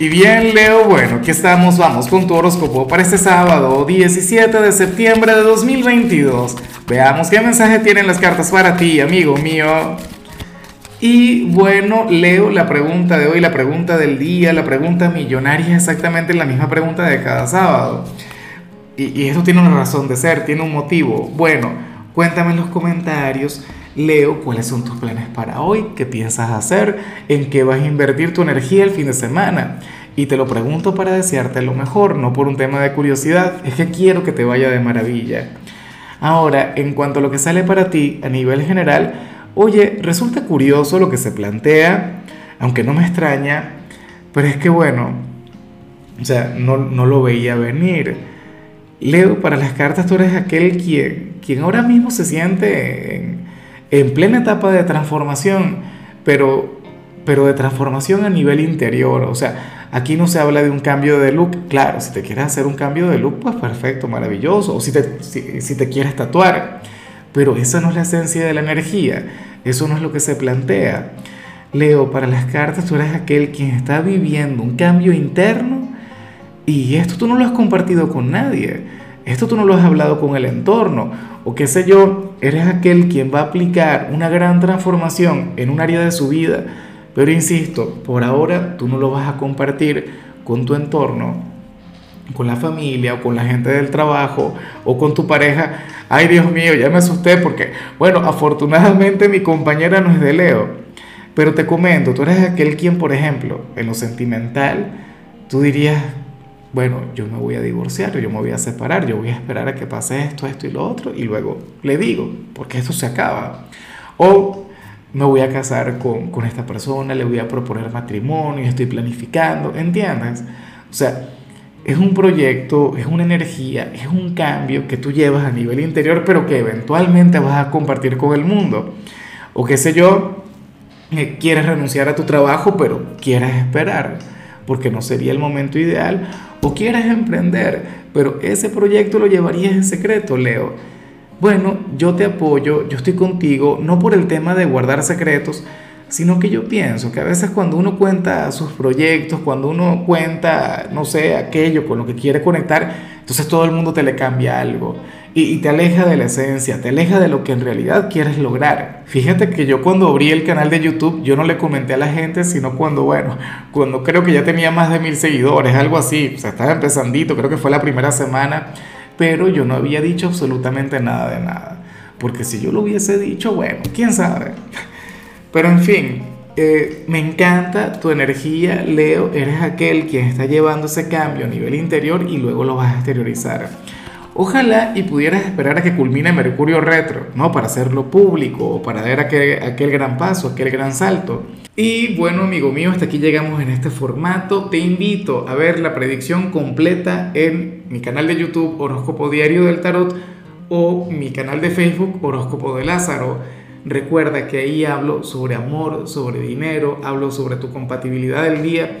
Y bien, Leo, bueno, aquí estamos, vamos con tu horóscopo para este sábado 17 de septiembre de 2022. Veamos qué mensaje tienen las cartas para ti, amigo mío. Y bueno, Leo, la pregunta de hoy, la pregunta del día, la pregunta millonaria exactamente la misma pregunta de cada sábado. Y, y esto tiene una razón de ser, tiene un motivo. Bueno, cuéntame en los comentarios Leo, ¿cuáles son tus planes para hoy? ¿Qué piensas hacer? ¿En qué vas a invertir tu energía el fin de semana? Y te lo pregunto para desearte lo mejor, no por un tema de curiosidad, es que quiero que te vaya de maravilla. Ahora, en cuanto a lo que sale para ti a nivel general, oye, resulta curioso lo que se plantea, aunque no me extraña, pero es que bueno, o sea, no, no lo veía venir. Leo, para las cartas tú eres aquel quien, quien ahora mismo se siente en, en plena etapa de transformación, pero, pero de transformación a nivel interior. O sea, aquí no se habla de un cambio de look. Claro, si te quieres hacer un cambio de look, pues perfecto, maravilloso. O si te, si, te quieres tatuar. Pero esa no es la esencia de la energía. Eso no es lo que se plantea. Leo, para las cartas tú eres aquel quien está viviendo un cambio interno y esto tú no lo has compartido con nadie. Esto tú no lo has hablado con el entorno. O qué sé yo, eres aquel quien va a aplicar una gran transformación en un área de su vida, pero insisto, por ahora tú no lo vas a compartir con tu entorno, con la familia o con la gente del trabajo o con tu pareja. Ay Dios mío, ya me asusté porque, bueno, afortunadamente mi compañera no es de Leo, pero te comento, tú eres aquel quien, por ejemplo, en lo sentimental, tú dirías, bueno, yo me voy a divorciar, yo me voy a separar, yo voy a esperar a que pase esto, esto y lo otro, y luego le digo, porque esto se acaba. O me voy a casar con, con esta persona, le voy a proponer matrimonio, estoy planificando, ¿entiendes? O sea, es un proyecto, es una energía, es un cambio que tú llevas a nivel interior, pero que eventualmente vas a compartir con el mundo. O qué sé yo, eh, quieres renunciar a tu trabajo, pero quieres esperar, porque no sería el momento ideal o quieres emprender, pero ese proyecto lo llevarías en secreto, Leo. Bueno, yo te apoyo, yo estoy contigo, no por el tema de guardar secretos, sino que yo pienso que a veces cuando uno cuenta sus proyectos, cuando uno cuenta, no sé, aquello con lo que quiere conectar, entonces todo el mundo te le cambia algo y, te aleja de la esencia, te aleja de lo que en realidad quieres lograr. Fíjate que yo cuando abrí el canal de YouTube, yo no le comenté a la gente, sino cuando, bueno, cuando creo que ya tenía más de mil seguidores, algo así, o sea, estaba empezandito, creo que fue la primera semana, pero yo no había dicho absolutamente nada de nada. Porque si yo lo hubiese dicho, bueno, quién sabe. Pero en fin, eh, me encanta tu energía, Leo, eres aquel quien está llevando ese cambio a nivel interior y luego lo vas a exteriorizar. Ojalá y pudieras esperar a que culmine Mercurio retro, ¿no? Para hacerlo público o para dar aquel, aquel gran paso, aquel gran salto. Y bueno, amigo mío, hasta aquí llegamos en este formato. Te invito a ver la predicción completa en mi canal de YouTube Horóscopo Diario del Tarot o mi canal de Facebook Horóscopo de Lázaro. Recuerda que ahí hablo sobre amor, sobre dinero, hablo sobre tu compatibilidad del día